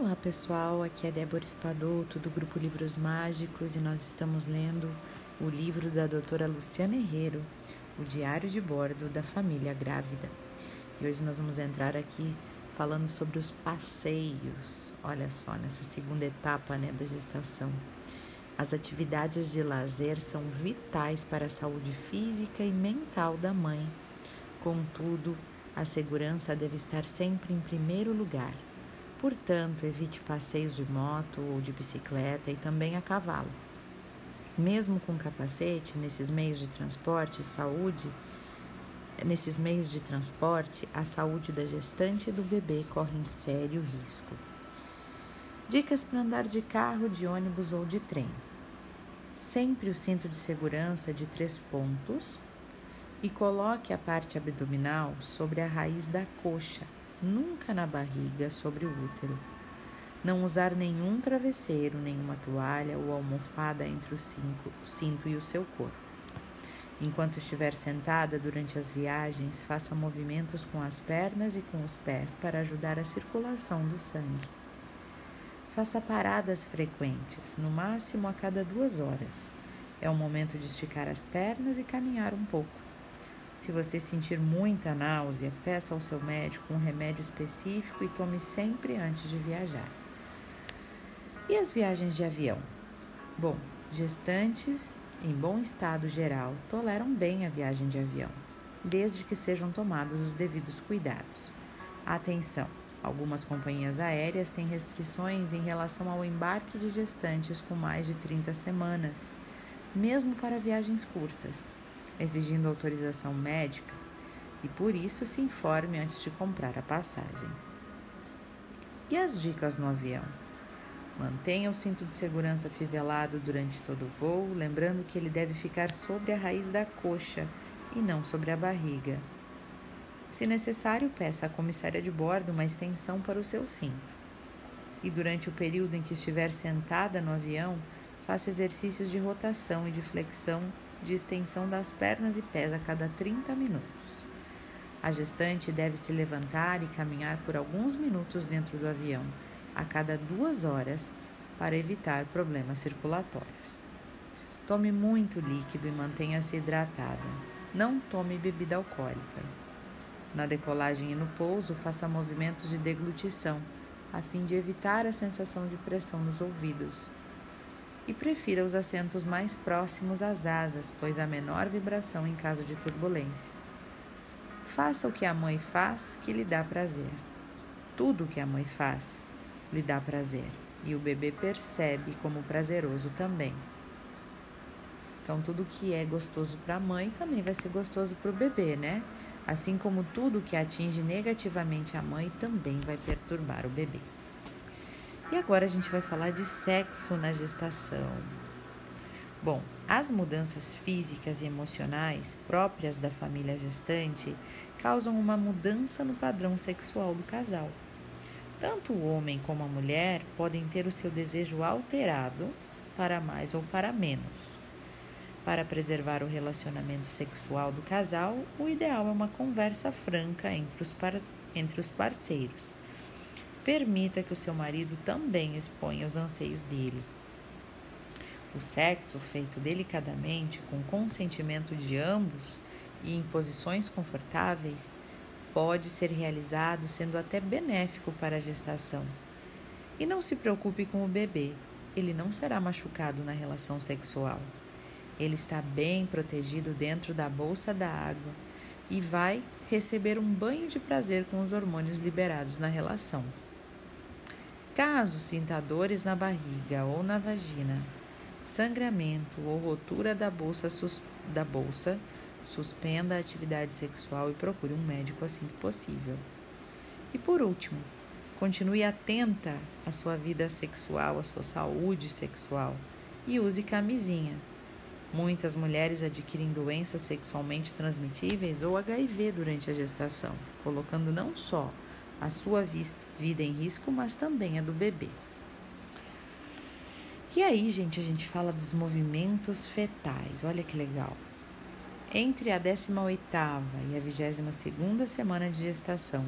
Olá pessoal, aqui é Débora Espadoto do grupo Livros Mágicos e nós estamos lendo o livro da doutora Luciana Herrero, O Diário de Bordo da Família Grávida. E hoje nós vamos entrar aqui falando sobre os passeios, olha só, nessa segunda etapa né, da gestação. As atividades de lazer são vitais para a saúde física e mental da mãe. Contudo, a segurança deve estar sempre em primeiro lugar. Portanto, evite passeios de moto ou de bicicleta e também a cavalo. Mesmo com capacete, nesses meios de transporte, saúde, nesses meios de transporte, a saúde da gestante e do bebê corre em sério risco. Dicas para andar de carro, de ônibus ou de trem. Sempre o cinto de segurança de três pontos e coloque a parte abdominal sobre a raiz da coxa nunca na barriga, sobre o útero. Não usar nenhum travesseiro, nenhuma toalha ou almofada entre o cinto e o seu corpo. Enquanto estiver sentada durante as viagens, faça movimentos com as pernas e com os pés para ajudar a circulação do sangue. Faça paradas frequentes, no máximo a cada duas horas. É o momento de esticar as pernas e caminhar um pouco. Se você sentir muita náusea, peça ao seu médico um remédio específico e tome sempre antes de viajar. E as viagens de avião? Bom, gestantes em bom estado geral toleram bem a viagem de avião, desde que sejam tomados os devidos cuidados. Atenção! Algumas companhias aéreas têm restrições em relação ao embarque de gestantes com mais de 30 semanas, mesmo para viagens curtas exigindo autorização médica e por isso se informe antes de comprar a passagem. E as dicas no avião? Mantenha o cinto de segurança fivelado durante todo o voo, lembrando que ele deve ficar sobre a raiz da coxa e não sobre a barriga. Se necessário, peça à comissária de bordo uma extensão para o seu cinto. E durante o período em que estiver sentada no avião, faça exercícios de rotação e de flexão de extensão das pernas e pés a cada 30 minutos. A gestante deve se levantar e caminhar por alguns minutos dentro do avião, a cada duas horas, para evitar problemas circulatórios. Tome muito líquido e mantenha-se hidratada. Não tome bebida alcoólica. Na decolagem e no pouso, faça movimentos de deglutição, a fim de evitar a sensação de pressão nos ouvidos e prefira os assentos mais próximos às asas, pois há menor vibração em caso de turbulência. Faça o que a mãe faz, que lhe dá prazer. Tudo o que a mãe faz lhe dá prazer, e o bebê percebe como prazeroso também. Então, tudo que é gostoso para a mãe também vai ser gostoso para o bebê, né? Assim como tudo que atinge negativamente a mãe também vai perturbar o bebê. E agora a gente vai falar de sexo na gestação. Bom, as mudanças físicas e emocionais próprias da família gestante causam uma mudança no padrão sexual do casal. Tanto o homem como a mulher podem ter o seu desejo alterado para mais ou para menos. Para preservar o relacionamento sexual do casal, o ideal é uma conversa franca entre os, par entre os parceiros Permita que o seu marido também exponha os anseios dele. O sexo feito delicadamente, com consentimento de ambos e em posições confortáveis, pode ser realizado sendo até benéfico para a gestação. E não se preocupe com o bebê, ele não será machucado na relação sexual. Ele está bem protegido dentro da bolsa da água e vai receber um banho de prazer com os hormônios liberados na relação. Caso sinta dores na barriga ou na vagina, sangramento ou rotura da bolsa, sus, da bolsa, suspenda a atividade sexual e procure um médico assim que possível. E por último, continue atenta à sua vida sexual, à sua saúde sexual e use camisinha. Muitas mulheres adquirem doenças sexualmente transmitíveis ou HIV durante a gestação, colocando não só a sua vida em risco, mas também a do bebê. E aí, gente, a gente fala dos movimentos fetais. Olha que legal. Entre a 18ª e a 22ª semana de gestação,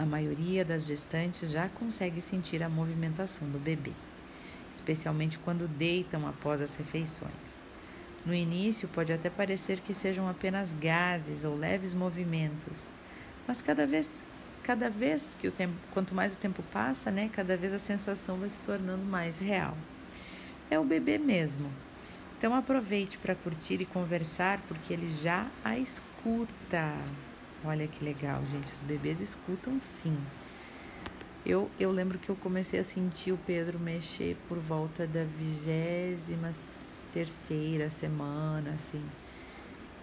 A maioria das gestantes já consegue sentir a movimentação do bebê, especialmente quando deitam após as refeições. No início, pode até parecer que sejam apenas gases ou leves movimentos, mas cada vez, cada vez que o tempo, quanto mais o tempo passa, né, cada vez a sensação vai se tornando mais real. É o bebê mesmo. Então aproveite para curtir e conversar, porque ele já a escuta. Olha que legal, gente. Os bebês escutam sim. Eu, eu lembro que eu comecei a sentir o Pedro mexer por volta da vigésima terceira semana, assim,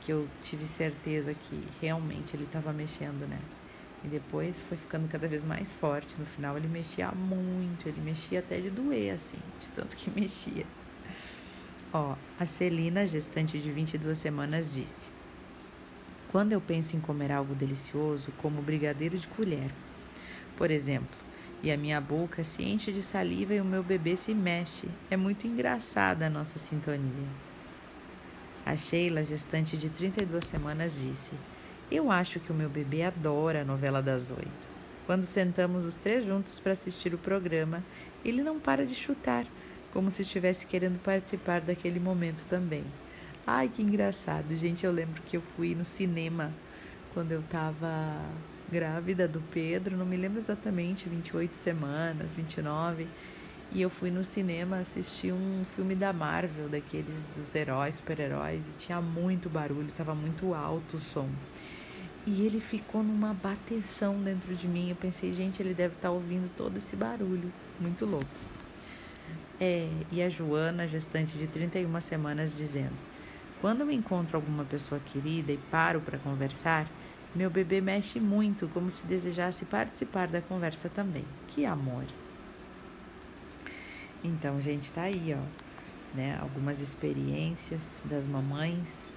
que eu tive certeza que realmente ele estava mexendo, né? E depois foi ficando cada vez mais forte. No final ele mexia muito, ele mexia até de doer, assim, de tanto que mexia. Ó, a Celina, gestante de 22 semanas, disse: quando eu penso em comer algo delicioso, como brigadeiro de colher, por exemplo, e a minha boca se enche de saliva e o meu bebê se mexe, é muito engraçada a nossa sintonia. A Sheila, gestante de 32 semanas, disse: Eu acho que o meu bebê adora a novela das oito. Quando sentamos os três juntos para assistir o programa, ele não para de chutar, como se estivesse querendo participar daquele momento também. Ai, que engraçado. Gente, eu lembro que eu fui no cinema quando eu tava grávida do Pedro, não me lembro exatamente, 28 semanas, 29. E eu fui no cinema assistir um filme da Marvel, daqueles dos heróis, super-heróis, e tinha muito barulho, tava muito alto o som. E ele ficou numa bateção dentro de mim. Eu pensei, gente, ele deve estar tá ouvindo todo esse barulho. Muito louco. É, e a Joana, gestante de 31 semanas, dizendo: quando eu encontro alguma pessoa querida e paro para conversar, meu bebê mexe muito, como se desejasse participar da conversa também. Que amor! Então, gente, tá aí, ó, né? Algumas experiências das mamães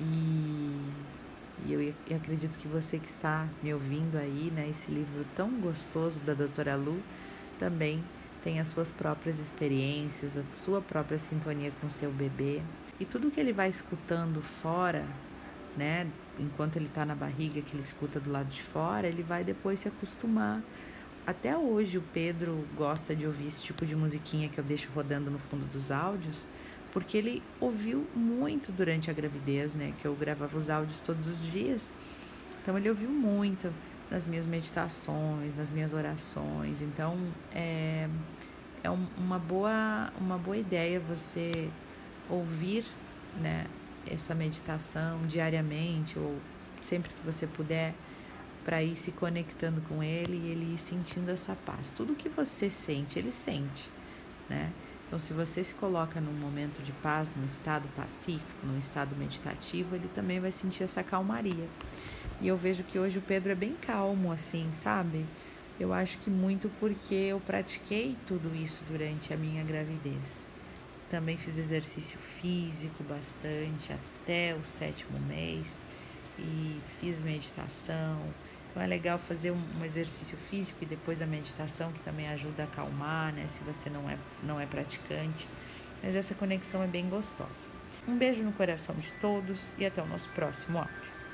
e, e eu, acredito que você que está me ouvindo aí, né? Esse livro tão gostoso da doutora Lu também tem as suas próprias experiências, a sua própria sintonia com seu bebê. E tudo que ele vai escutando fora, né, enquanto ele está na barriga, que ele escuta do lado de fora, ele vai depois se acostumar. Até hoje o Pedro gosta de ouvir esse tipo de musiquinha que eu deixo rodando no fundo dos áudios, porque ele ouviu muito durante a gravidez, né, que eu gravava os áudios todos os dias. Então ele ouviu muito nas minhas meditações, nas minhas orações. Então é, é uma, boa, uma boa ideia você ouvir né, essa meditação diariamente ou sempre que você puder para ir se conectando com ele e ele ir sentindo essa paz. Tudo que você sente, ele sente, né? Então, se você se coloca num momento de paz, num estado pacífico, num estado meditativo, ele também vai sentir essa calmaria. E eu vejo que hoje o Pedro é bem calmo, assim, sabe? Eu acho que muito porque eu pratiquei tudo isso durante a minha gravidez. Também fiz exercício físico bastante até o sétimo mês e fiz meditação. Então é legal fazer um, exercício físico e depois a meditação, que também ajuda a acalmar, né? Se você não é, não é praticante. Mas essa conexão é bem gostosa. Um beijo no coração de todos e até o nosso próximo áudio.